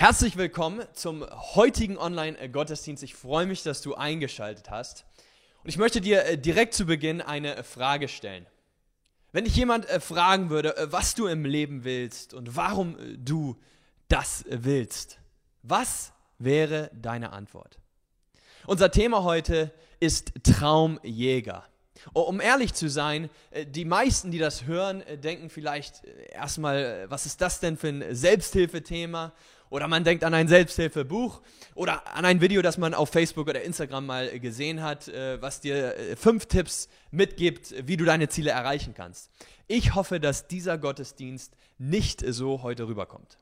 Herzlich willkommen zum heutigen Online-Gottesdienst. Ich freue mich, dass du eingeschaltet hast. Und ich möchte dir äh, direkt zu Beginn eine äh, Frage stellen. Wenn dich jemand äh, fragen würde, was du im Leben willst und warum du das willst, was wäre deine Antwort? Unser Thema heute ist Traumjäger. Um ehrlich zu sein, die meisten, die das hören, denken vielleicht erstmal, was ist das denn für ein Selbsthilfethema? Oder man denkt an ein Selbsthilfebuch oder an ein Video, das man auf Facebook oder Instagram mal gesehen hat, äh, was dir äh, fünf Tipps mitgibt, wie du deine Ziele erreichen kannst. Ich hoffe, dass dieser Gottesdienst nicht so heute rüberkommt.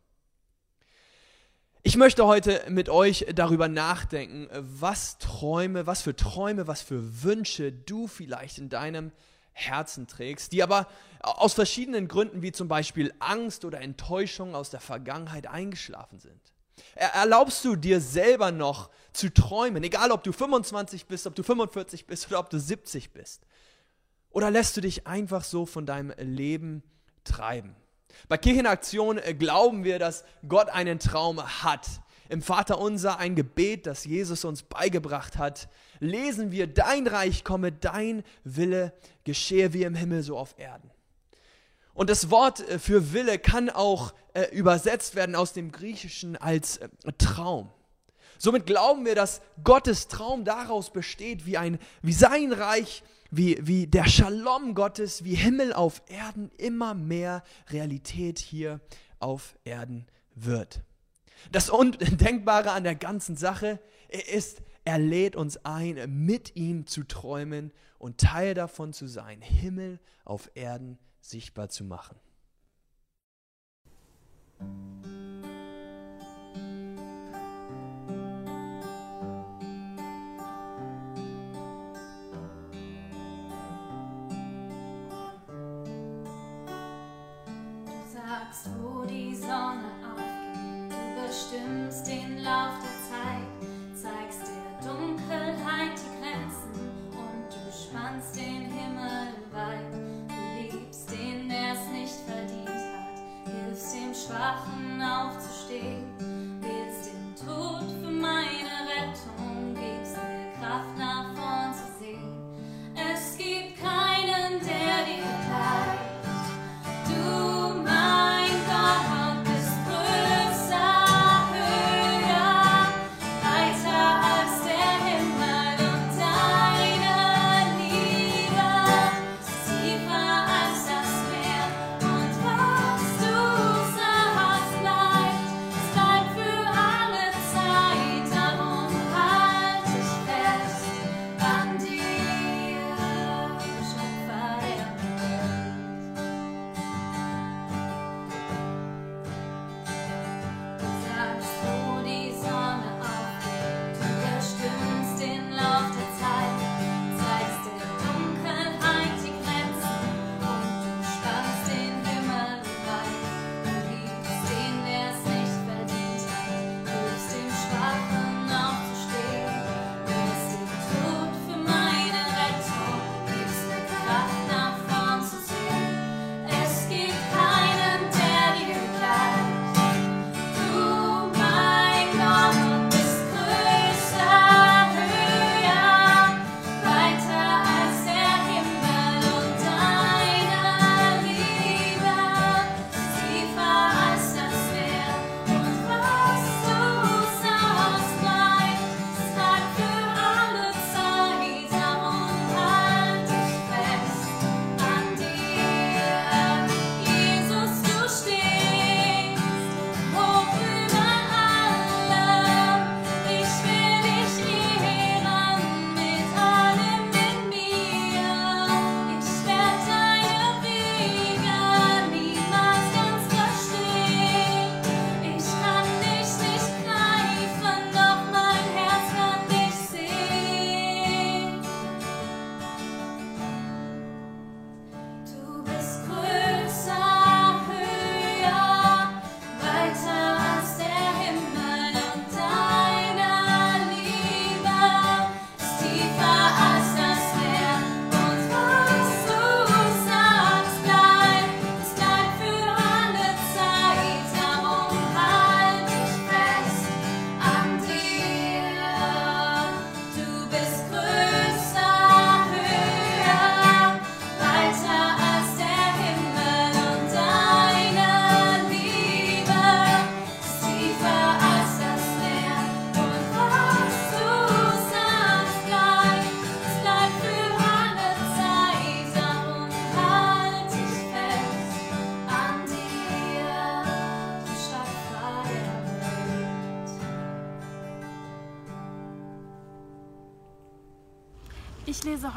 Ich möchte heute mit euch darüber nachdenken, was Träume, was für Träume, was für Wünsche du vielleicht in deinem Herzen trägst, die aber aus verschiedenen Gründen wie zum Beispiel Angst oder Enttäuschung aus der Vergangenheit eingeschlafen sind. Erlaubst du dir selber noch zu träumen, egal ob du 25 bist, ob du 45 bist oder ob du 70 bist? Oder lässt du dich einfach so von deinem Leben treiben? Bei Kirchenaktion äh, glauben wir, dass Gott einen Traum hat, im Vater unser ein Gebet, das Jesus uns beigebracht hat, lesen wir, dein Reich komme, dein Wille geschehe wie im Himmel so auf Erden. Und das Wort äh, für Wille kann auch äh, übersetzt werden aus dem Griechischen als äh, Traum. Somit glauben wir, dass Gottes Traum daraus besteht, wie, ein, wie sein Reich, wie, wie der Shalom Gottes, wie Himmel auf Erden immer mehr Realität hier auf Erden wird. Das Undenkbare an der ganzen Sache ist, er lädt uns ein, mit ihm zu träumen und Teil davon zu sein, Himmel auf Erden sichtbar zu machen. Du sagst, wo die Sonne bestimmst den Lauf der Zeit, zeigst der Dunkelheit die Grenzen und du spannst den Himmel weit. Du liebst den, der es nicht verdient hat, hilfst dem Schwachen aufzustehen,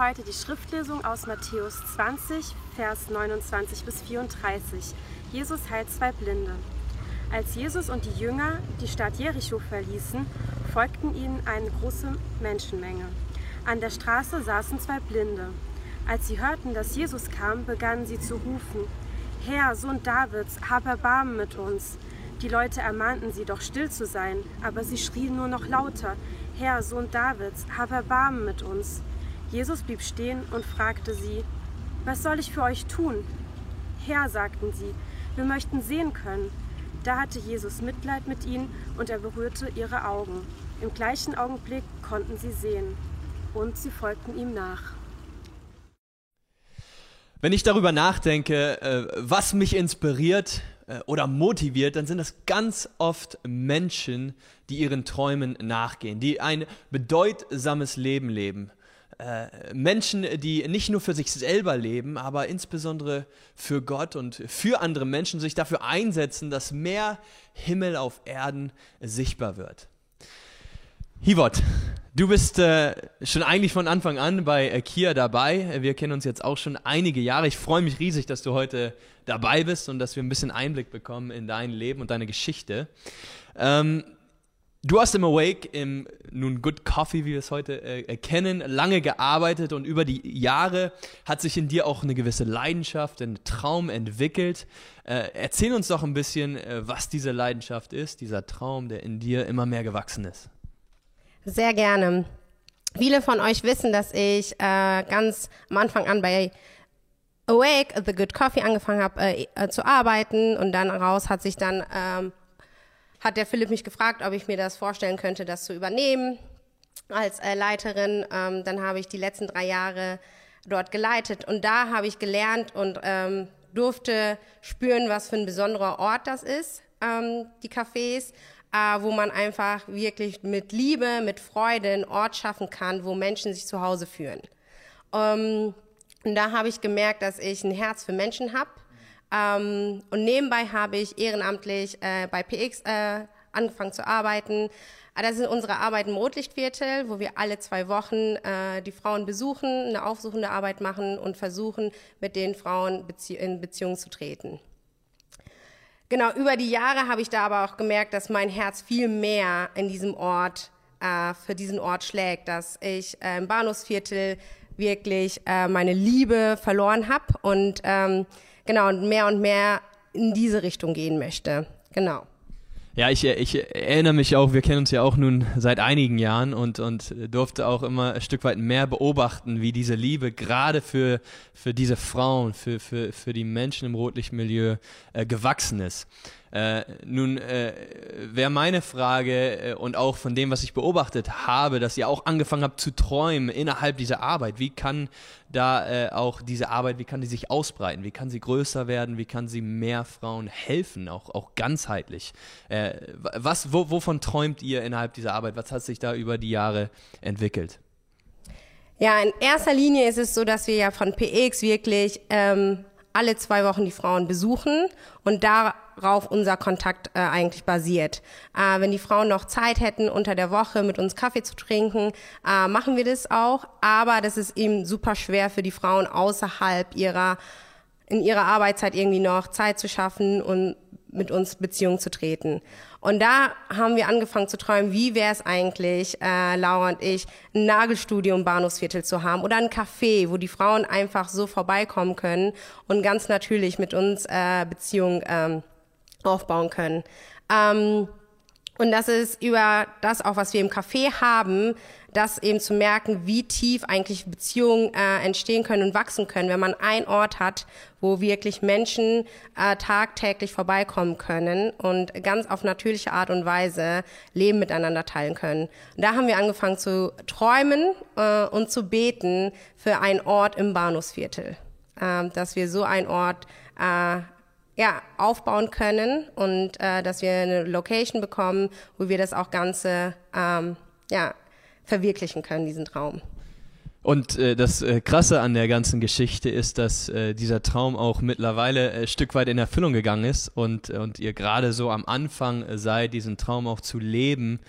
heute die Schriftlesung aus Matthäus 20, Vers 29 bis 34. Jesus heilt zwei Blinde. Als Jesus und die Jünger die Stadt Jericho verließen, folgten ihnen eine große Menschenmenge. An der Straße saßen zwei Blinde. Als sie hörten, dass Jesus kam, begannen sie zu rufen, Herr, Sohn Davids, hab Erbarmen mit uns. Die Leute ermahnten sie doch still zu sein, aber sie schrien nur noch lauter, Herr, Sohn Davids, hab Erbarmen mit uns. Jesus blieb stehen und fragte sie, Was soll ich für euch tun? Herr, sagten sie, wir möchten sehen können. Da hatte Jesus Mitleid mit ihnen und er berührte ihre Augen. Im gleichen Augenblick konnten sie sehen und sie folgten ihm nach. Wenn ich darüber nachdenke, äh, was mich inspiriert äh, oder motiviert, dann sind das ganz oft Menschen, die ihren Träumen nachgehen, die ein bedeutsames Leben leben. Äh, Menschen, die nicht nur für sich selber leben, aber insbesondere für Gott und für andere Menschen sich dafür einsetzen, dass mehr Himmel auf Erden sichtbar wird. Hivot, du bist äh, schon eigentlich von Anfang an bei äh, Kia dabei. Wir kennen uns jetzt auch schon einige Jahre. Ich freue mich riesig, dass du heute dabei bist und dass wir ein bisschen Einblick bekommen in dein Leben und deine Geschichte. Ähm, Du hast im Awake, im nun Good Coffee, wie wir es heute äh, kennen, lange gearbeitet und über die Jahre hat sich in dir auch eine gewisse Leidenschaft, ein Traum entwickelt. Äh, erzähl uns doch ein bisschen, äh, was diese Leidenschaft ist, dieser Traum, der in dir immer mehr gewachsen ist. Sehr gerne. Viele von euch wissen, dass ich äh, ganz am Anfang an bei Awake, The Good Coffee, angefangen habe äh, äh, zu arbeiten und dann raus hat sich dann ähm, hat der Philipp mich gefragt, ob ich mir das vorstellen könnte, das zu übernehmen als äh, Leiterin. Ähm, dann habe ich die letzten drei Jahre dort geleitet und da habe ich gelernt und ähm, durfte spüren, was für ein besonderer Ort das ist, ähm, die Cafés, äh, wo man einfach wirklich mit Liebe, mit Freude einen Ort schaffen kann, wo Menschen sich zu Hause fühlen. Ähm, und da habe ich gemerkt, dass ich ein Herz für Menschen habe ähm, und nebenbei habe ich ehrenamtlich äh, bei PX äh, angefangen zu arbeiten. Ah, das sind unsere Arbeiten im Rotlichtviertel, wo wir alle zwei Wochen äh, die Frauen besuchen, eine aufsuchende Arbeit machen und versuchen, mit den Frauen Bezie in Beziehung zu treten. Genau, über die Jahre habe ich da aber auch gemerkt, dass mein Herz viel mehr in diesem Ort, äh, für diesen Ort schlägt, dass ich äh, im Bahnhofsviertel wirklich äh, meine Liebe verloren habe und ähm, genau, und mehr und mehr in diese Richtung gehen möchte. Genau. Ja, ich, ich erinnere mich auch, wir kennen uns ja auch nun seit einigen Jahren und, und durfte auch immer ein Stück weit mehr beobachten, wie diese Liebe gerade für, für diese Frauen, für, für, für die Menschen im Rotlichtmilieu äh, gewachsen ist. Äh, nun äh, wäre meine Frage äh, und auch von dem, was ich beobachtet habe, dass ihr auch angefangen habt zu träumen innerhalb dieser Arbeit. Wie kann da äh, auch diese Arbeit, wie kann die sich ausbreiten? Wie kann sie größer werden? Wie kann sie mehr Frauen helfen, auch, auch ganzheitlich? Äh, was, wo, wovon träumt ihr innerhalb dieser Arbeit? Was hat sich da über die Jahre entwickelt? Ja, in erster Linie ist es so, dass wir ja von PX wirklich ähm, alle zwei Wochen die Frauen besuchen und darauf unser Kontakt äh, eigentlich basiert. Äh, wenn die Frauen noch Zeit hätten, unter der Woche mit uns Kaffee zu trinken, äh, machen wir das auch. Aber das ist eben super schwer für die Frauen außerhalb ihrer in ihrer Arbeitszeit irgendwie noch Zeit zu schaffen und mit uns Beziehungen zu treten. Und da haben wir angefangen zu träumen, wie wäre es eigentlich, äh, Laura und ich, ein Nagelstudio im Bahnhofsviertel zu haben oder ein Café, wo die Frauen einfach so vorbeikommen können und ganz natürlich mit uns äh, Beziehungen ähm, aufbauen können. Ähm, und das ist über das auch, was wir im Café haben, das eben zu merken, wie tief eigentlich Beziehungen äh, entstehen können und wachsen können, wenn man einen Ort hat, wo wirklich Menschen äh, tagtäglich vorbeikommen können und ganz auf natürliche Art und Weise Leben miteinander teilen können. Und da haben wir angefangen zu träumen äh, und zu beten für einen Ort im Bahnhofsviertel, äh, dass wir so einen Ort äh, ja, aufbauen können und äh, dass wir eine Location bekommen, wo wir das auch Ganze ähm, ja, verwirklichen können, diesen Traum. Und äh, das äh, Krasse an der ganzen Geschichte ist, dass äh, dieser Traum auch mittlerweile ein äh, Stück weit in Erfüllung gegangen ist und, und ihr gerade so am Anfang seid, diesen Traum auch zu leben.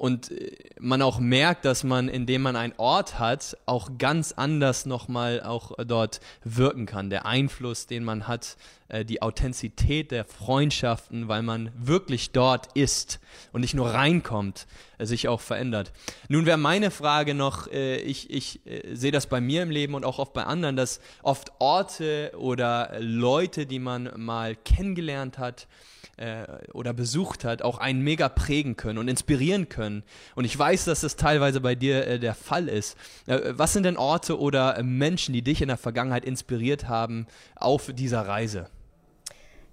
Und äh, man auch merkt, dass man, indem man einen Ort hat, auch ganz anders nochmal auch dort wirken kann. Der Einfluss, den man hat, äh, die Authentizität der Freundschaften, weil man wirklich dort ist und nicht nur reinkommt, äh, sich auch verändert. Nun wäre meine Frage noch, ich, ich sehe das bei mir im Leben und auch oft bei anderen, dass oft Orte oder Leute, die man mal kennengelernt hat, äh, oder besucht hat, auch einen mega prägen können und inspirieren können. Und ich weiß, dass das teilweise bei dir äh, der Fall ist. Äh, was sind denn Orte oder äh, Menschen, die dich in der Vergangenheit inspiriert haben auf dieser Reise?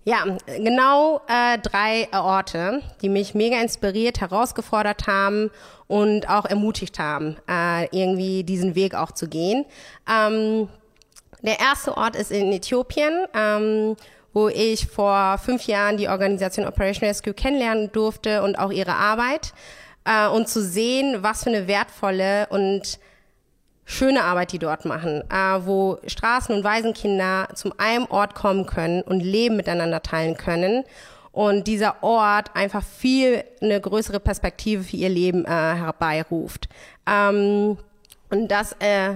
Ja, genau äh, drei Orte, die mich mega inspiriert, herausgefordert haben und auch ermutigt haben, äh, irgendwie diesen Weg auch zu gehen. Ähm, der erste Ort ist in Äthiopien. Ähm, wo ich vor fünf Jahren die Organisation Operation Rescue kennenlernen durfte und auch ihre Arbeit äh, und zu sehen, was für eine wertvolle und schöne Arbeit die dort machen, äh, wo Straßen- und Waisenkinder zum einem Ort kommen können und Leben miteinander teilen können und dieser Ort einfach viel eine größere Perspektive für ihr Leben äh, herbeiruft. Ähm, und das äh,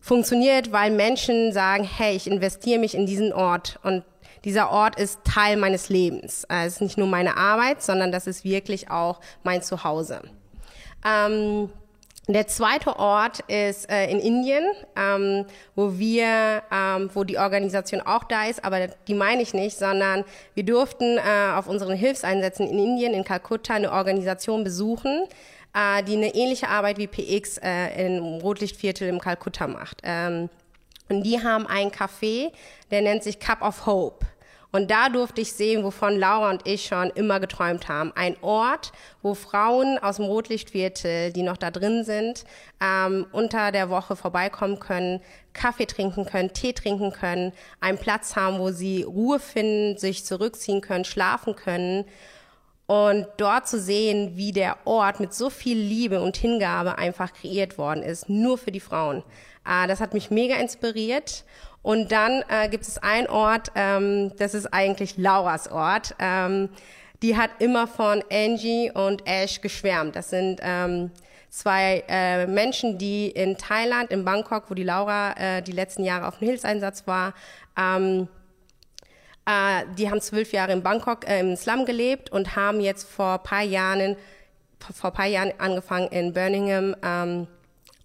funktioniert, weil Menschen sagen, hey, ich investiere mich in diesen Ort und dieser Ort ist Teil meines Lebens. Äh, es ist nicht nur meine Arbeit, sondern das ist wirklich auch mein Zuhause. Ähm, der zweite Ort ist äh, in Indien, ähm, wo wir, ähm, wo die Organisation auch da ist, aber die meine ich nicht, sondern wir durften äh, auf unseren Hilfseinsätzen in Indien, in Kalkutta, eine Organisation besuchen, äh, die eine ähnliche Arbeit wie PX äh, im Rotlichtviertel im Kalkutta macht. Ähm, und die haben einen Café, der nennt sich Cup of Hope. Und da durfte ich sehen, wovon Laura und ich schon immer geträumt haben. Ein Ort, wo Frauen aus dem Rotlichtviertel, die noch da drin sind, ähm, unter der Woche vorbeikommen können, Kaffee trinken können, Tee trinken können, einen Platz haben, wo sie Ruhe finden, sich zurückziehen können, schlafen können. Und dort zu sehen, wie der Ort mit so viel Liebe und Hingabe einfach kreiert worden ist, nur für die Frauen. Äh, das hat mich mega inspiriert. Und dann äh, gibt es einen Ort, ähm, das ist eigentlich Lauras Ort. Ähm, die hat immer von Angie und Ash geschwärmt. Das sind ähm, zwei äh, Menschen, die in Thailand, in Bangkok, wo die Laura äh, die letzten Jahre auf dem Hilfseinsatz war, ähm, äh, die haben zwölf Jahre in Bangkok äh, im Slum gelebt und haben jetzt vor paar Jahren, vor paar Jahren angefangen in Birmingham ähm,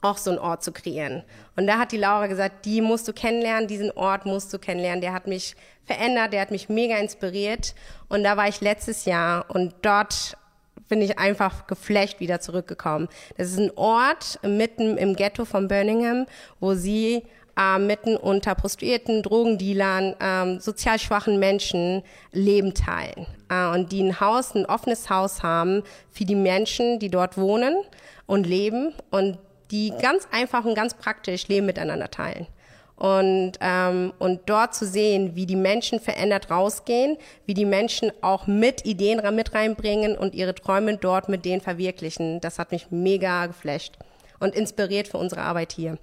auch so einen Ort zu kreieren. Und da hat die Laura gesagt, die musst du kennenlernen, diesen Ort musst du kennenlernen. Der hat mich verändert, der hat mich mega inspiriert. Und da war ich letztes Jahr und dort bin ich einfach geflecht wieder zurückgekommen. Das ist ein Ort mitten im Ghetto von Birmingham, wo sie äh, mitten unter Prostituierten, Drogendealern, ähm, sozial schwachen Menschen Leben teilen. Äh, und die ein Haus, ein offenes Haus haben für die Menschen, die dort wohnen und leben. Und die ganz einfach und ganz praktisch Leben miteinander teilen. Und, ähm, und dort zu sehen, wie die Menschen verändert rausgehen, wie die Menschen auch mit Ideen mit reinbringen und ihre Träume dort mit denen verwirklichen, das hat mich mega geflasht und inspiriert für unsere Arbeit hier.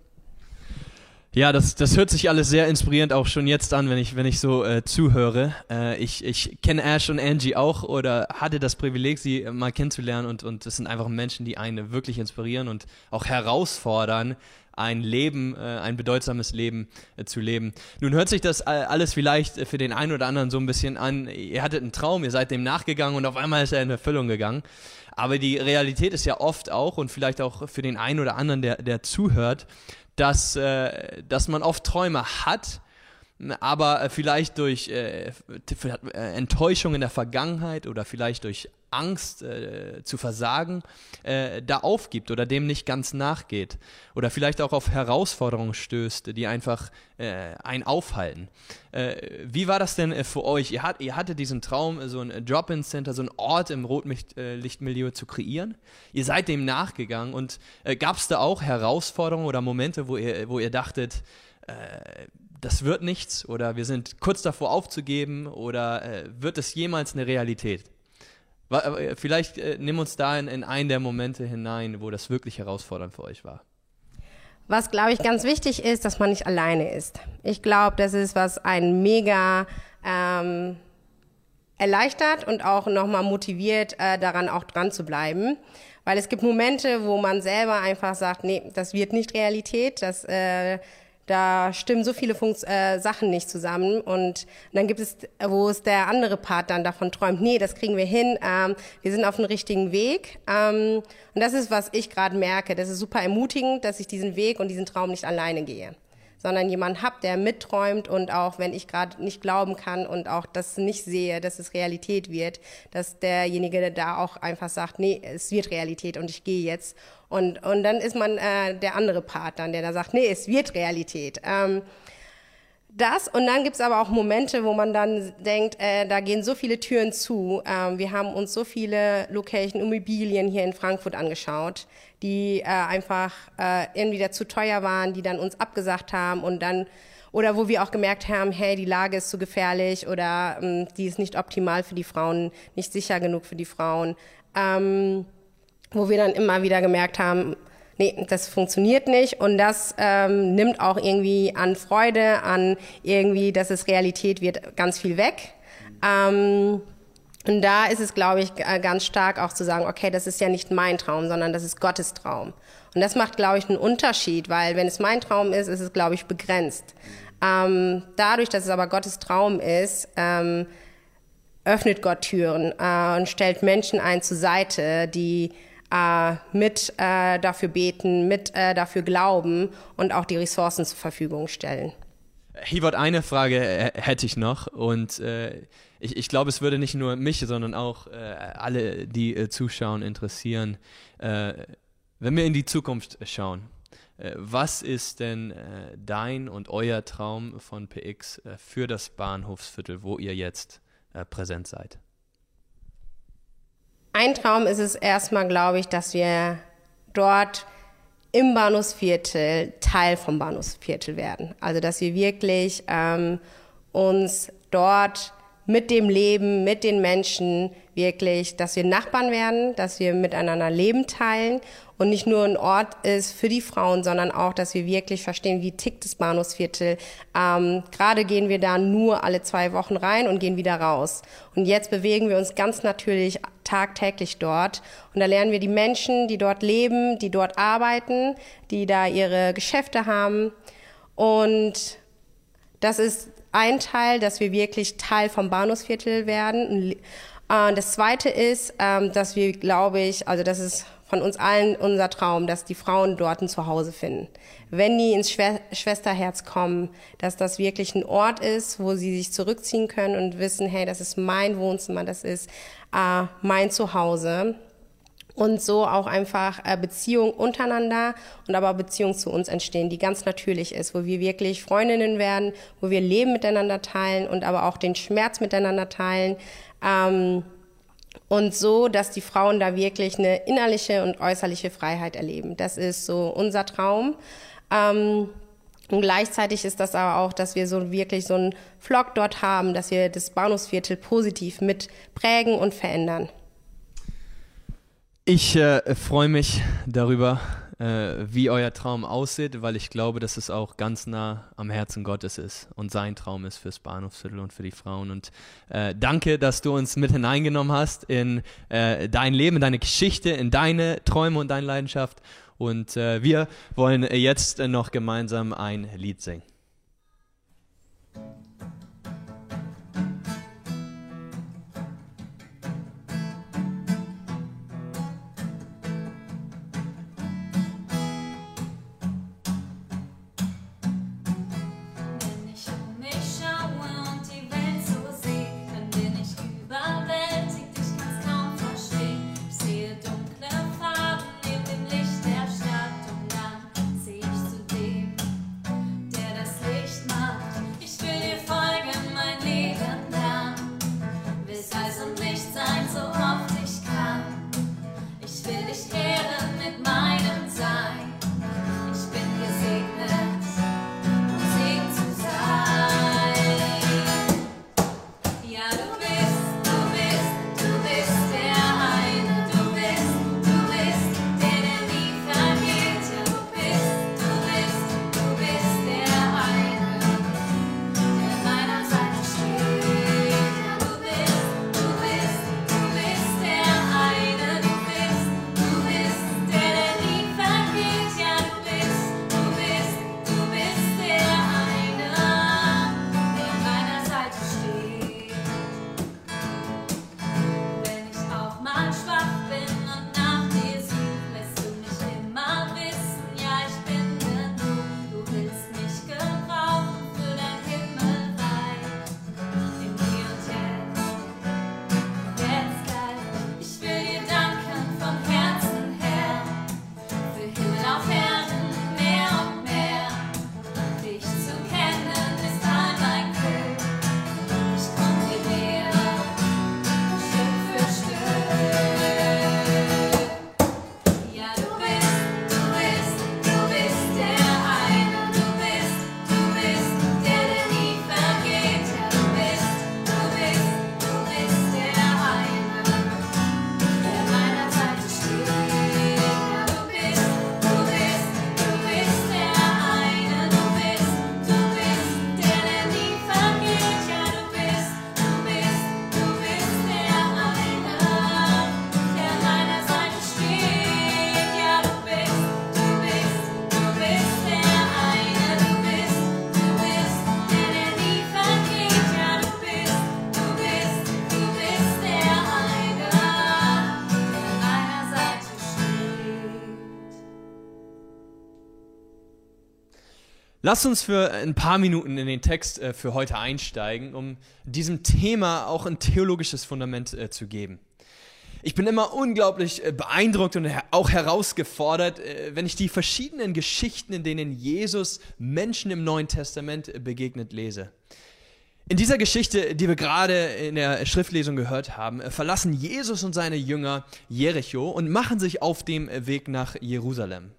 Ja, das, das hört sich alles sehr inspirierend auch schon jetzt an, wenn ich, wenn ich so äh, zuhöre. Äh, ich ich kenne Ash und Angie auch oder hatte das Privileg, sie mal kennenzulernen und, und das sind einfach Menschen, die einen wirklich inspirieren und auch herausfordern, ein Leben, äh, ein bedeutsames Leben äh, zu leben. Nun hört sich das alles vielleicht für den einen oder anderen so ein bisschen an, ihr hattet einen Traum, ihr seid dem nachgegangen und auf einmal ist er in Erfüllung gegangen. Aber die Realität ist ja oft auch und vielleicht auch für den einen oder anderen, der, der zuhört, dass, äh, dass man oft Träume hat, aber vielleicht durch äh, äh, Enttäuschung in der Vergangenheit oder vielleicht durch Angst äh, zu versagen, äh, da aufgibt oder dem nicht ganz nachgeht. Oder vielleicht auch auf Herausforderungen stößt, die einfach äh, einen aufhalten. Äh, wie war das denn äh, für euch? Ihr, hat, ihr hattet diesen Traum, so ein Drop-In-Center, so einen Ort im Rotlichtmilieu zu kreieren. Ihr seid dem nachgegangen und äh, gab es da auch Herausforderungen oder Momente, wo ihr, wo ihr dachtet, das wird nichts oder wir sind kurz davor aufzugeben oder wird es jemals eine Realität? Äh, vielleicht äh, nimm uns da in, in einen der Momente hinein, wo das wirklich herausfordernd für euch war. Was, glaube ich, ganz wichtig ist, dass man nicht alleine ist. Ich glaube, das ist, was einen mega ähm, erleichtert und auch nochmal motiviert, äh, daran auch dran zu bleiben. Weil es gibt Momente, wo man selber einfach sagt, nee, das wird nicht Realität, das, äh, da stimmen so viele Funks äh, Sachen nicht zusammen. Und dann gibt es, wo es der andere Part dann davon träumt, nee, das kriegen wir hin, ähm, wir sind auf dem richtigen Weg. Ähm, und das ist, was ich gerade merke. Das ist super ermutigend, dass ich diesen Weg und diesen Traum nicht alleine gehe sondern jemand hab, der mitträumt und auch wenn ich gerade nicht glauben kann und auch das nicht sehe, dass es Realität wird, dass derjenige da auch einfach sagt, nee, es wird Realität und ich gehe jetzt. Und, und dann ist man äh, der andere Part dann, der da sagt, nee, es wird Realität. Ähm, das und dann gibt's aber auch Momente, wo man dann denkt, äh, da gehen so viele Türen zu. Ähm, wir haben uns so viele Location Immobilien hier in Frankfurt angeschaut, die äh, einfach äh, irgendwie zu teuer waren, die dann uns abgesagt haben und dann oder wo wir auch gemerkt haben, hey, die Lage ist zu gefährlich oder ähm, die ist nicht optimal für die Frauen, nicht sicher genug für die Frauen. Ähm, wo wir dann immer wieder gemerkt haben, nee, das funktioniert nicht und das ähm, nimmt auch irgendwie an Freude, an irgendwie, dass es Realität wird, ganz viel weg. Ähm, und da ist es, glaube ich, ganz stark auch zu sagen, okay, das ist ja nicht mein Traum, sondern das ist Gottes Traum. Und das macht, glaube ich, einen Unterschied, weil wenn es mein Traum ist, ist es, glaube ich, begrenzt. Ähm, dadurch, dass es aber Gottes Traum ist, ähm, öffnet Gott Türen äh, und stellt Menschen ein zur Seite, die äh, mit äh, dafür beten, mit äh, dafür glauben und auch die Ressourcen zur Verfügung stellen. Hiwot, eine Frage hätte ich noch und äh, ich, ich glaube, es würde nicht nur mich, sondern auch äh, alle, die äh, zuschauen, interessieren. Äh, wenn wir in die Zukunft schauen, äh, was ist denn äh, dein und euer Traum von PX für das Bahnhofsviertel, wo ihr jetzt präsent seid? Ein Traum ist es erstmal, glaube ich, dass wir dort im Bahnhofsviertel Teil vom Bahnhofsviertel werden. Also dass wir wirklich ähm, uns dort mit dem Leben, mit den Menschen wirklich, dass wir Nachbarn werden, dass wir miteinander Leben teilen und nicht nur ein Ort ist für die Frauen, sondern auch, dass wir wirklich verstehen, wie tickt das Bahnhofsviertel. Ähm, Gerade gehen wir da nur alle zwei Wochen rein und gehen wieder raus. Und jetzt bewegen wir uns ganz natürlich tagtäglich dort. Und da lernen wir die Menschen, die dort leben, die dort arbeiten, die da ihre Geschäfte haben. Und das ist ein Teil, dass wir wirklich Teil vom Bahnhofsviertel werden. Und das zweite ist, ähm, dass wir, glaube ich, also das ist von uns allen unser Traum, dass die Frauen dort ein Zuhause finden. Wenn die ins Schwesterherz kommen, dass das wirklich ein Ort ist, wo sie sich zurückziehen können und wissen, hey, das ist mein Wohnzimmer, das ist äh, mein Zuhause und so auch einfach äh, Beziehung untereinander und aber Beziehung zu uns entstehen, die ganz natürlich ist, wo wir wirklich Freundinnen werden, wo wir Leben miteinander teilen und aber auch den Schmerz miteinander teilen. Ähm, und so, dass die Frauen da wirklich eine innerliche und äußerliche Freiheit erleben. Das ist so unser Traum. Ähm, und gleichzeitig ist das aber auch, dass wir so wirklich so einen Vlog dort haben, dass wir das Bahnhofsviertel positiv mit prägen und verändern. Ich äh, freue mich darüber, äh, wie euer Traum aussieht, weil ich glaube, dass es auch ganz nah am Herzen Gottes ist und sein Traum ist fürs Bahnhofsviertel und für die Frauen. Und äh, danke, dass du uns mit hineingenommen hast in äh, dein Leben, in deine Geschichte, in deine Träume und deine Leidenschaft. Und äh, wir wollen jetzt noch gemeinsam ein Lied singen. Lass uns für ein paar Minuten in den Text äh, für heute einsteigen, um diesem Thema auch ein theologisches Fundament äh, zu geben. Ich bin immer unglaublich äh, beeindruckt und auch herausgefordert, wenn ich die verschiedenen Geschichten, in denen Jesus Menschen im Neuen Testament begegnet, lese. In dieser Geschichte, die wir gerade in der Schriftlesung gehört haben, verlassen Jesus und seine Jünger Jericho und machen sich auf dem Weg nach Jerusalem.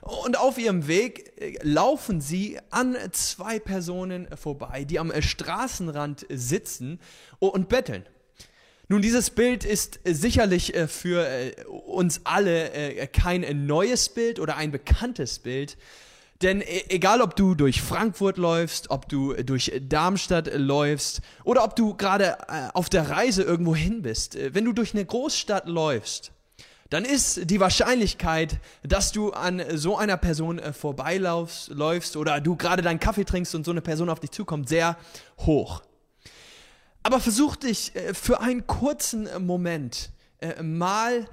Und auf ihrem Weg äh, laufen sie an zwei Personen vorbei, die am äh, Straßenrand sitzen und betteln. Nun, dieses Bild ist äh, sicherlich für uns alle kein neues Bild oder ein bekanntes Bild. Denn egal, ob du durch Frankfurt läufst, ob du durch Darmstadt läufst oder ob du gerade auf der Reise irgendwo hin bist, wenn du durch eine Großstadt läufst, dann ist die Wahrscheinlichkeit, dass du an so einer Person äh, vorbeilaufst läufst oder du gerade deinen Kaffee trinkst und so eine Person auf dich zukommt, sehr hoch. Aber versuch dich äh, für einen kurzen äh, mal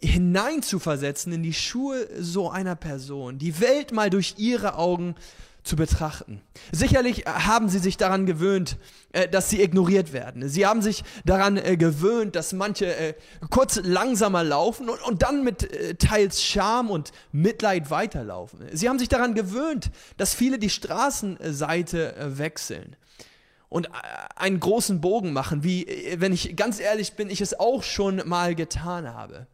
hineinzuversetzen in die Schuhe so einer Person, die Welt mal durch ihre Augen zu betrachten. Sicherlich äh, haben sie sich daran gewöhnt, äh, dass sie ignoriert werden. Sie haben sich daran äh, gewöhnt, dass manche kurz langsamer laufen und, dann mit teils Scham und Mitleid weiterlaufen. Sie haben sich daran gewöhnt, dass viele die Straßenseite wechseln und einen großen Bogen machen, wie, wenn ich ganz ehrlich bin, ich es auch schon mal getan habe.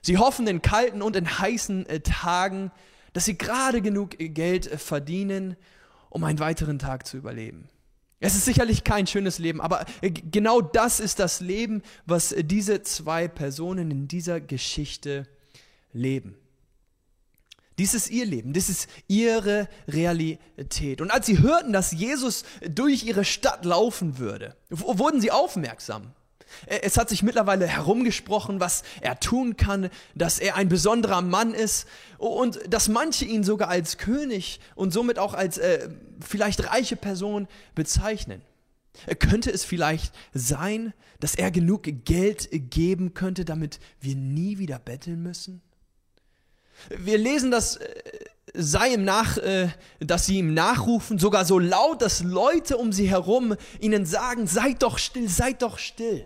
Sie hoffen in kalten und in heißen Tagen, dass sie gerade genug Geld verdienen, um einen weiteren Tag zu überleben. Es ist sicherlich kein schönes Leben, aber genau das ist das Leben, was diese zwei Personen in dieser Geschichte leben. Dies ist ihr Leben, das ist ihre Realität. Und als sie hörten, dass Jesus durch ihre Stadt laufen würde, wurden sie aufmerksam. Es hat sich mittlerweile herumgesprochen, was er tun kann, dass er ein besonderer Mann ist und dass manche ihn sogar als König und somit auch als äh, vielleicht reiche Person bezeichnen. Könnte es vielleicht sein, dass er genug Geld geben könnte, damit wir nie wieder betteln müssen? Wir lesen, dass äh, sei ihm nach, äh, dass sie ihm nachrufen, sogar so laut, dass Leute um sie herum ihnen sagen, seid doch still, seid doch still.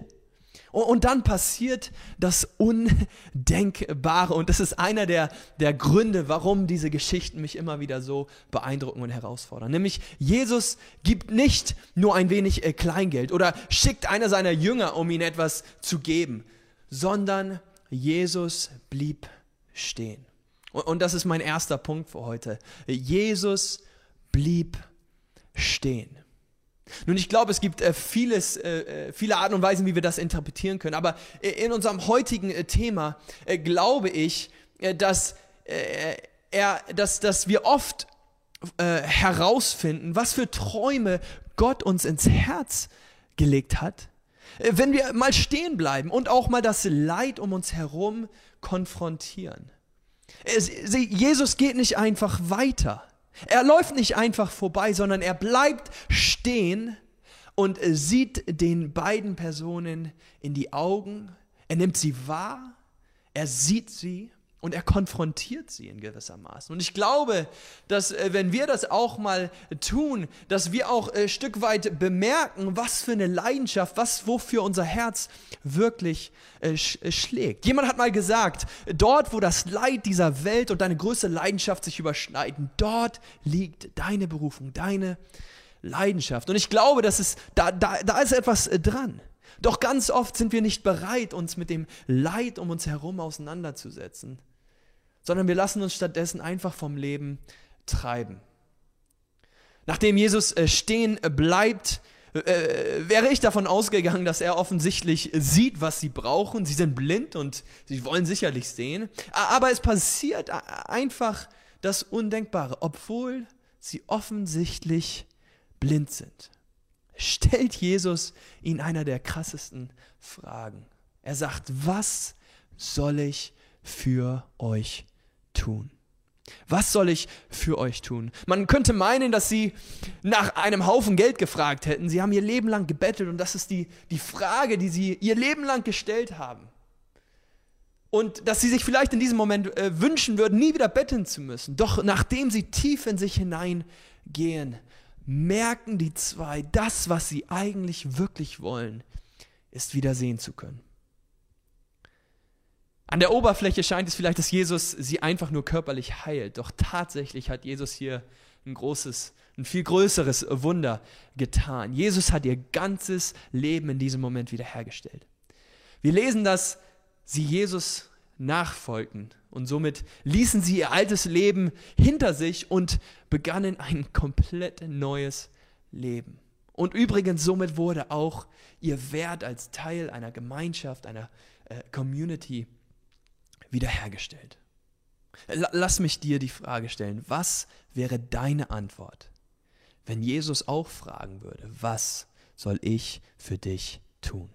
Und dann passiert das Undenkbare. Und das ist einer der, der Gründe, warum diese Geschichten mich immer wieder so beeindrucken und herausfordern. Nämlich, Jesus gibt nicht nur ein wenig äh, Kleingeld oder schickt einer seiner Jünger, um ihnen etwas zu geben, sondern Jesus blieb stehen. Und das ist mein erster Punkt für heute. Jesus blieb stehen. Nun, ich glaube, es gibt äh, vieles, äh, äh, viele Arten und Weisen, wie wir das interpretieren können. Aber äh, in unserem heutigen äh, Thema äh, glaube ich, dass, er, dass, dass wir oft herausfinden, was für Träume Gott uns ins Herz gelegt hat, wenn wir mal stehen bleiben und auch mal das Leid um uns herum konfrontieren. Es, Jesus geht nicht einfach weiter. Er läuft nicht einfach vorbei, sondern er bleibt stehen und sieht den beiden Personen in die Augen. Er nimmt sie wahr, er sieht sie und er konfrontiert sie in gewisser Maßen. Und ich glaube, dass äh, wenn wir das auch mal tun, dass wir auch ein äh, Stück weit bemerken, was für eine Leidenschaft, was wofür unser Herz wirklich äh, schlägt. Jemand hat mal gesagt, dort, wo das Leid dieser Welt und deine größte Leidenschaft sich überschneiden, dort liegt deine Berufung, deine Leidenschaft. Und ich glaube, dass es, da, da, da ist etwas dran. Doch ganz oft sind wir nicht bereit, uns mit dem Leid um uns herum auseinanderzusetzen sondern wir lassen uns stattdessen einfach vom Leben treiben. Nachdem Jesus äh, stehen bleibt, äh, wäre ich davon ausgegangen, dass er offensichtlich sieht, was sie brauchen. Sie sind blind und sie wollen sicherlich sehen. Aber es passiert einfach das Undenkbare, obwohl sie offensichtlich blind sind stellt Jesus ihn einer der krassesten Fragen. Er sagt, was soll ich für euch tun? Was soll ich für euch tun? Man könnte meinen, dass sie nach einem Haufen Geld gefragt hätten. Sie haben ihr Leben lang gebettelt und das ist die, die Frage, die sie ihr Leben lang gestellt haben. Und dass sie sich vielleicht in diesem Moment äh, wünschen würden, nie wieder betteln zu müssen. Doch nachdem sie tief in sich hineingehen merken die zwei, das, was sie eigentlich wirklich wollen, ist wieder sehen zu können. An der Oberfläche scheint es vielleicht, dass Jesus sie einfach nur körperlich heilt. Doch tatsächlich hat Jesus hier ein großes, ein viel größeres Wunder getan. Jesus hat ihr ganzes Leben in diesem Moment wiederhergestellt. Wir lesen, dass sie Jesus nachfolgten. Und somit ließen sie ihr altes Leben hinter sich und begannen ein komplett neues Leben. Und übrigens, somit wurde auch ihr Wert als Teil einer Gemeinschaft, einer äh, Community wiederhergestellt. Lass mich dir die Frage stellen, was wäre deine Antwort, wenn Jesus auch fragen würde, was soll ich für dich tun?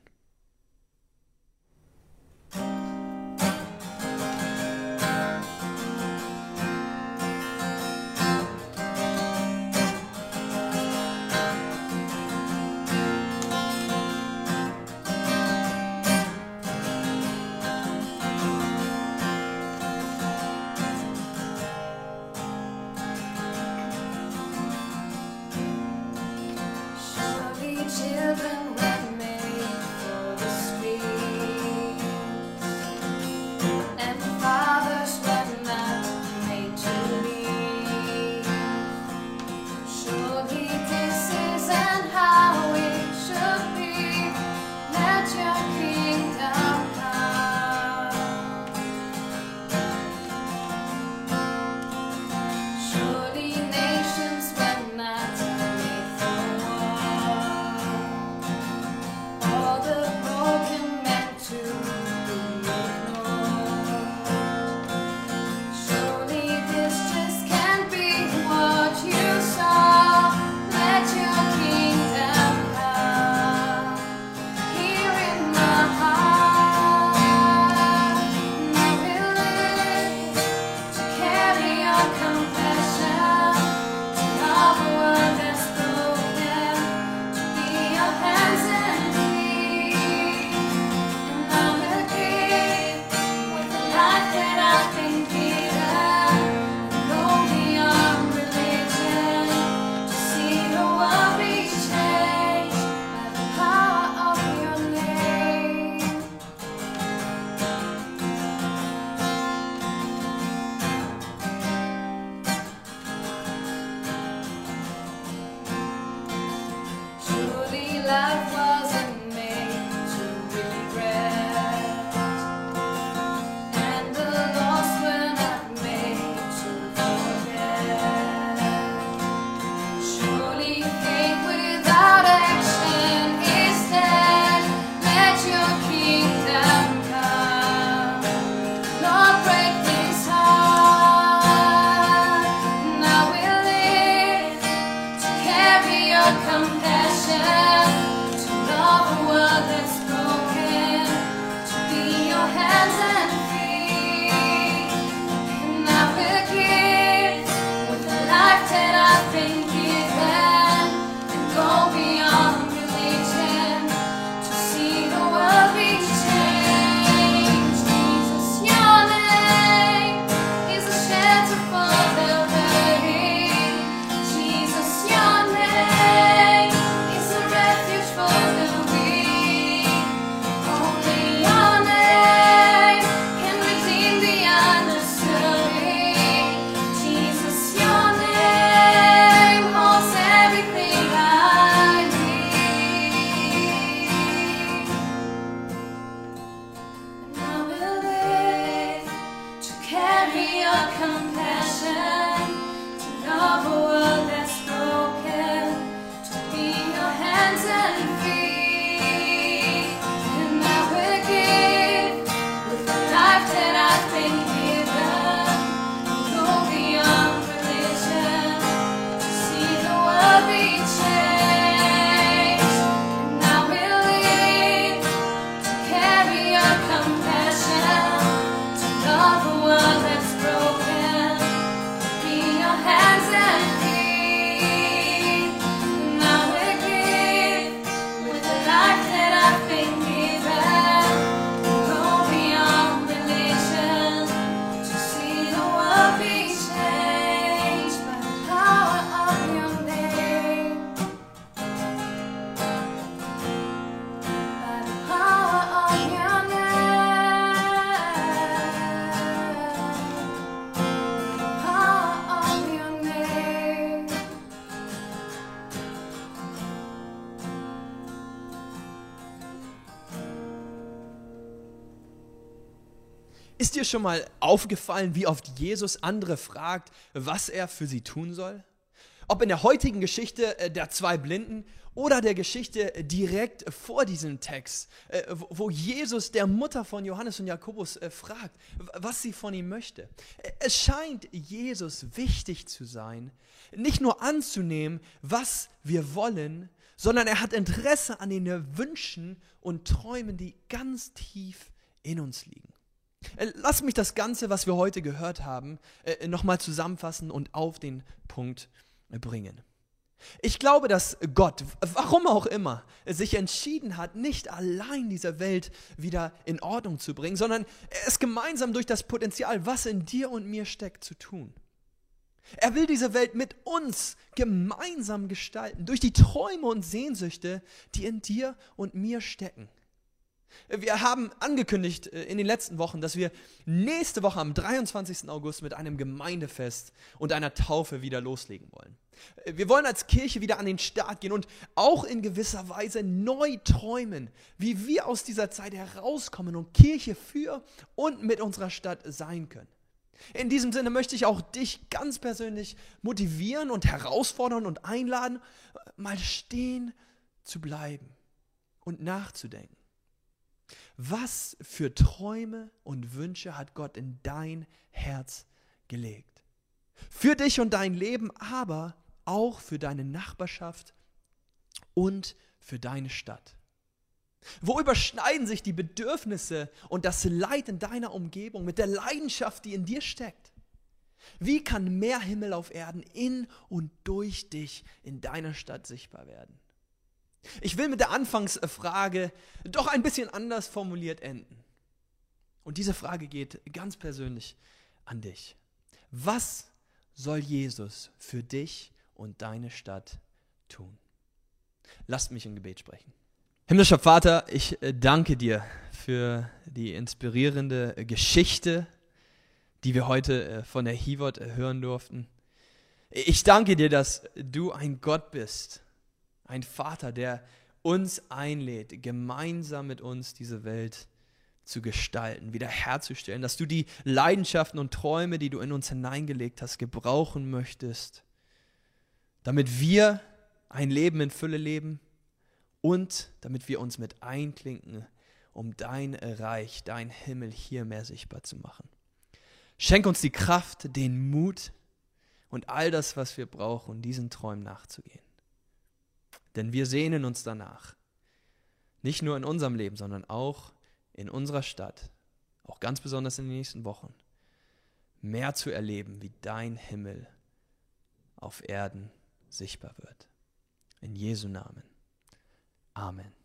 Ist dir schon mal aufgefallen, wie oft Jesus andere fragt, was er für sie tun soll? Ob in der heutigen Geschichte äh, der zwei Blinden oder der Geschichte direkt vor diesem Text, äh, wo Jesus der Mutter von Johannes und Jakobus äh, fragt, was sie von ihm möchte. Es scheint Jesus wichtig zu sein, nicht nur anzunehmen, was wir wollen, sondern er hat Interesse an den Wünschen und Träumen, die ganz tief in uns liegen. Äh, lass mich das Ganze, was wir heute gehört haben, nochmal zusammenfassen und auf den Punkt bringen. Ich glaube, dass Gott, warum auch immer, sich entschieden hat, nicht allein diese Welt wieder in Ordnung zu bringen, sondern es gemeinsam durch das Potenzial, was in dir und mir steckt, zu tun. Er will diese Welt mit uns gemeinsam gestalten, durch die Träume und Sehnsüchte, die in dir und mir stecken. Wir haben angekündigt äh, in den letzten Wochen, dass wir nächste Woche am 23. August mit einem Gemeindefest und einer Taufe wieder loslegen wollen. Äh, wir wollen als Kirche wieder an den Start gehen und auch in gewisser Weise neu träumen, wie wir aus dieser Zeit herauskommen und Kirche für und mit unserer Stadt sein können. In diesem Sinne möchte ich auch dich ganz persönlich motivieren und herausfordern und einladen, mal stehen zu bleiben und nachzudenken. Was für Träume und Wünsche hat Gott in dein Herz gelegt? Für dich und dein Leben, aber auch für deine Nachbarschaft und für deine Stadt. Wo überschneiden sich die Bedürfnisse und das Leid in deiner Umgebung mit der Leidenschaft, die in dir steckt? Wie kann mehr Himmel auf Erden in und durch dich in deiner Stadt sichtbar werden? Ich will mit der Anfangsfrage doch ein bisschen anders formuliert enden. Und diese Frage geht ganz persönlich an dich. Was soll Jesus für dich und deine Stadt tun? Lasst mich im Gebet sprechen. Himmlischer Vater, ich äh, danke dir für die inspirierende Geschichte, die wir heute äh, von der Hivot hören durften. Ich danke dir, dass du ein Gott bist, ein Vater, der uns einlädt, gemeinsam mit uns diese Welt zu gestalten, wiederherzustellen, dass du die Leidenschaften und Träume, die du in uns hineingelegt hast, gebrauchen möchtest, damit wir ein Leben in Fülle leben und damit wir uns mit einklinken, um dein Reich, dein Himmel hier mehr sichtbar zu machen. Schenk uns die Kraft, den Mut und all das, was wir brauchen, diesen Träumen nachzugehen. Denn wir sehnen uns danach, nicht nur in unserem Leben, sondern auch in unserer Stadt, auch ganz besonders in den nächsten Wochen, mehr zu erleben, wie dein Himmel auf Erden sichtbar wird. In Jesu Namen. Amen.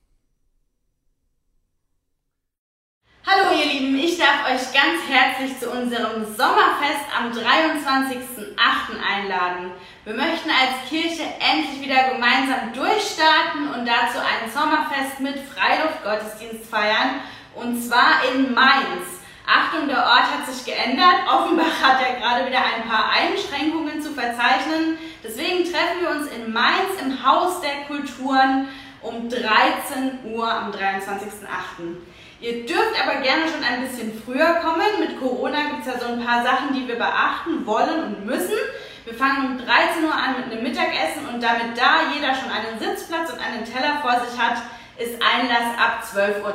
Hallo ihr Lieben, ich darf euch ganz herzlich zu unserem Sommerfest am 23.08. einladen. Wir möchten als Kirche endlich wieder gemeinsam durchstarten und dazu ein Sommerfest mit Freiluftgottesdienst feiern und zwar in Mainz. Achtung, der Ort hat sich geändert. Offenbach hat ja gerade wieder ein paar Einschränkungen zu verzeichnen. Deswegen treffen wir uns in Mainz im Haus der Kulturen um 13 Uhr am 23.08. Ihr dürft aber gerne schon ein bisschen früher kommen. Mit Corona gibt es ja so ein paar Sachen, die wir beachten wollen und müssen. Wir fangen um 13 Uhr an mit einem Mittagessen und damit da jeder schon einen Sitzplatz und einen Teller vor sich hat, ist Einlass ab 12.30 Uhr.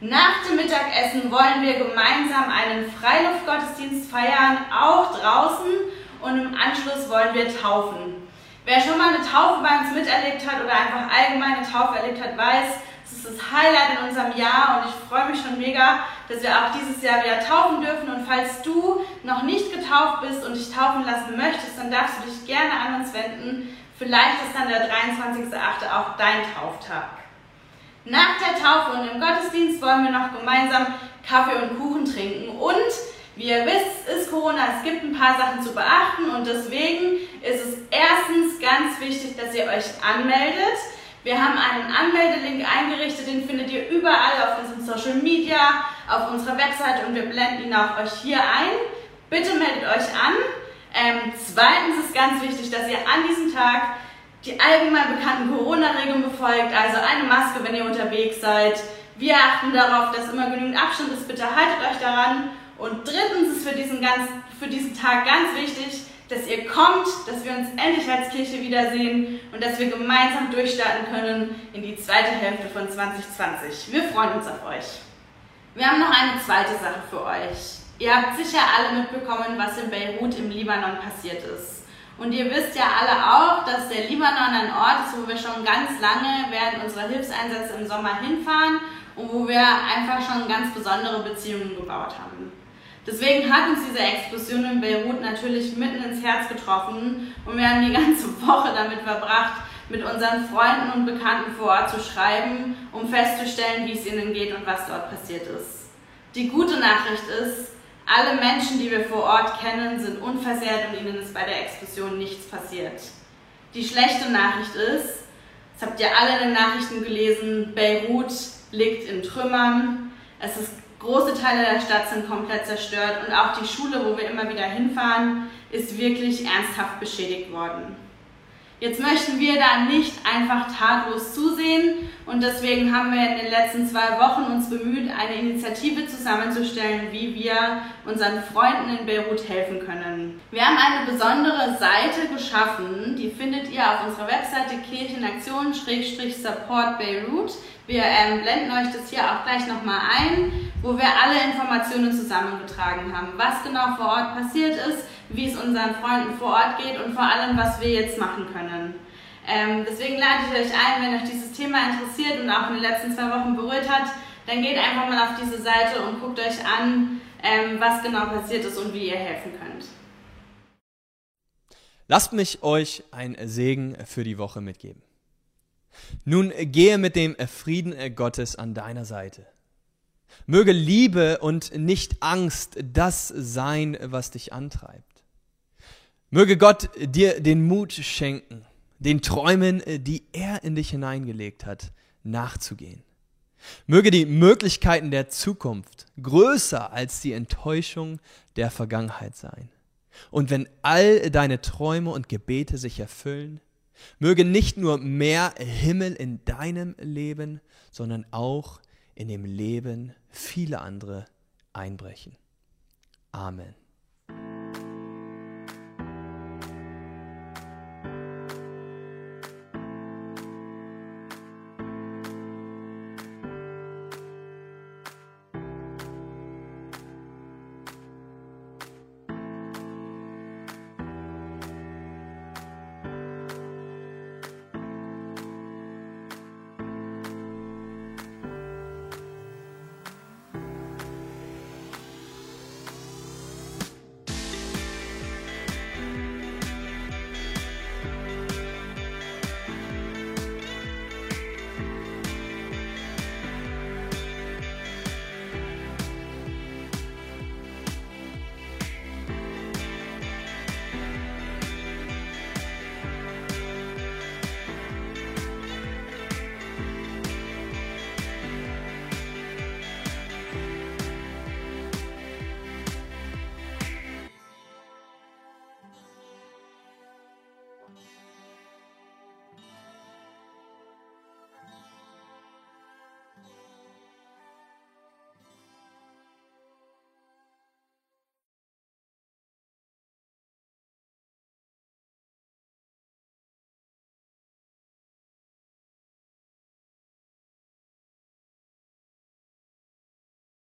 Nach dem Mittagessen wollen wir gemeinsam einen Freiluftgottesdienst feiern, auch draußen und im Anschluss wollen wir taufen. Wer schon mal eine Taufe bei uns miterlebt hat oder einfach allgemeine Taufe erlebt hat, weiß, das ist das Highlight in unserem Jahr und ich freue mich schon mega, dass wir auch dieses Jahr wieder taufen dürfen. Und falls du noch nicht getauft bist und dich taufen lassen möchtest, dann darfst du dich gerne an uns wenden. Vielleicht ist dann der 23.8. auch dein Tauftag. Nach der Taufe und im Gottesdienst wollen wir noch gemeinsam Kaffee und Kuchen trinken. Und wie ihr wisst, ist Corona, es gibt ein paar Sachen zu beachten und deswegen ist es erstens ganz wichtig, dass ihr euch anmeldet. Wir haben einen Anmeldelink eingerichtet, den findet ihr überall auf unseren Social Media, auf unserer Website und wir blenden ihn auch euch hier ein. Bitte meldet euch an. Ähm, zweitens ist ganz wichtig, dass ihr an diesem Tag die allgemein bekannten Corona-Regeln befolgt, also eine Maske, wenn ihr unterwegs seid, Wir achten darauf, dass immer genügend Abstand ist. Bitte haltet euch daran. Und drittens ist für diesen, ganz, für diesen Tag ganz wichtig, dass ihr kommt, dass wir uns endlich als Kirche wiedersehen und dass wir gemeinsam durchstarten können in die zweite Hälfte von 2020. Wir freuen uns auf euch. Wir haben noch eine zweite Sache für euch. Ihr habt sicher alle mitbekommen, was in Beirut im Libanon passiert ist. Und ihr wisst ja alle auch, dass der Libanon ein Ort ist, wo wir schon ganz lange während unserer Hilfseinsätze im Sommer hinfahren und wo wir einfach schon ganz besondere Beziehungen gebaut haben. Deswegen hat uns diese Explosion in Beirut natürlich mitten ins Herz getroffen und wir haben die ganze Woche damit verbracht, mit unseren Freunden und Bekannten vor Ort zu schreiben, um festzustellen, wie es ihnen geht und was dort passiert ist. Die gute Nachricht ist, alle Menschen, die wir vor Ort kennen, sind unversehrt und ihnen ist bei der Explosion nichts passiert. Die schlechte Nachricht ist, das habt ihr alle in den Nachrichten gelesen, Beirut liegt in Trümmern. Es ist Große Teile der Stadt sind komplett zerstört und auch die Schule, wo wir immer wieder hinfahren, ist wirklich ernsthaft beschädigt worden. Jetzt möchten wir da nicht einfach tatlos zusehen und deswegen haben wir in den letzten zwei Wochen uns bemüht, eine Initiative zusammenzustellen, wie wir unseren Freunden in Beirut helfen können. Wir haben eine besondere Seite geschaffen, die findet ihr auf unserer Webseite Kirchenaktion-Support Beirut. Wir ähm, blenden euch das hier auch gleich nochmal ein, wo wir alle Informationen zusammengetragen haben, was genau vor Ort passiert ist, wie es unseren Freunden vor Ort geht und vor allem, was wir jetzt machen können. Ähm, deswegen lade ich euch ein, wenn euch dieses Thema interessiert und auch in den letzten zwei Wochen berührt hat, dann geht einfach mal auf diese Seite und guckt euch an, ähm, was genau passiert ist und wie ihr helfen könnt. Lasst mich euch ein Segen für die Woche mitgeben. Nun gehe mit dem Frieden Gottes an deiner Seite. Möge Liebe und nicht Angst das sein, was dich antreibt. Möge Gott dir den Mut schenken, den Träumen, die er in dich hineingelegt hat, nachzugehen. Möge die Möglichkeiten der Zukunft größer als die Enttäuschung der Vergangenheit sein. Und wenn all deine Träume und Gebete sich erfüllen, Möge nicht nur mehr Himmel in deinem Leben, sondern auch in dem Leben vieler andere einbrechen. Amen.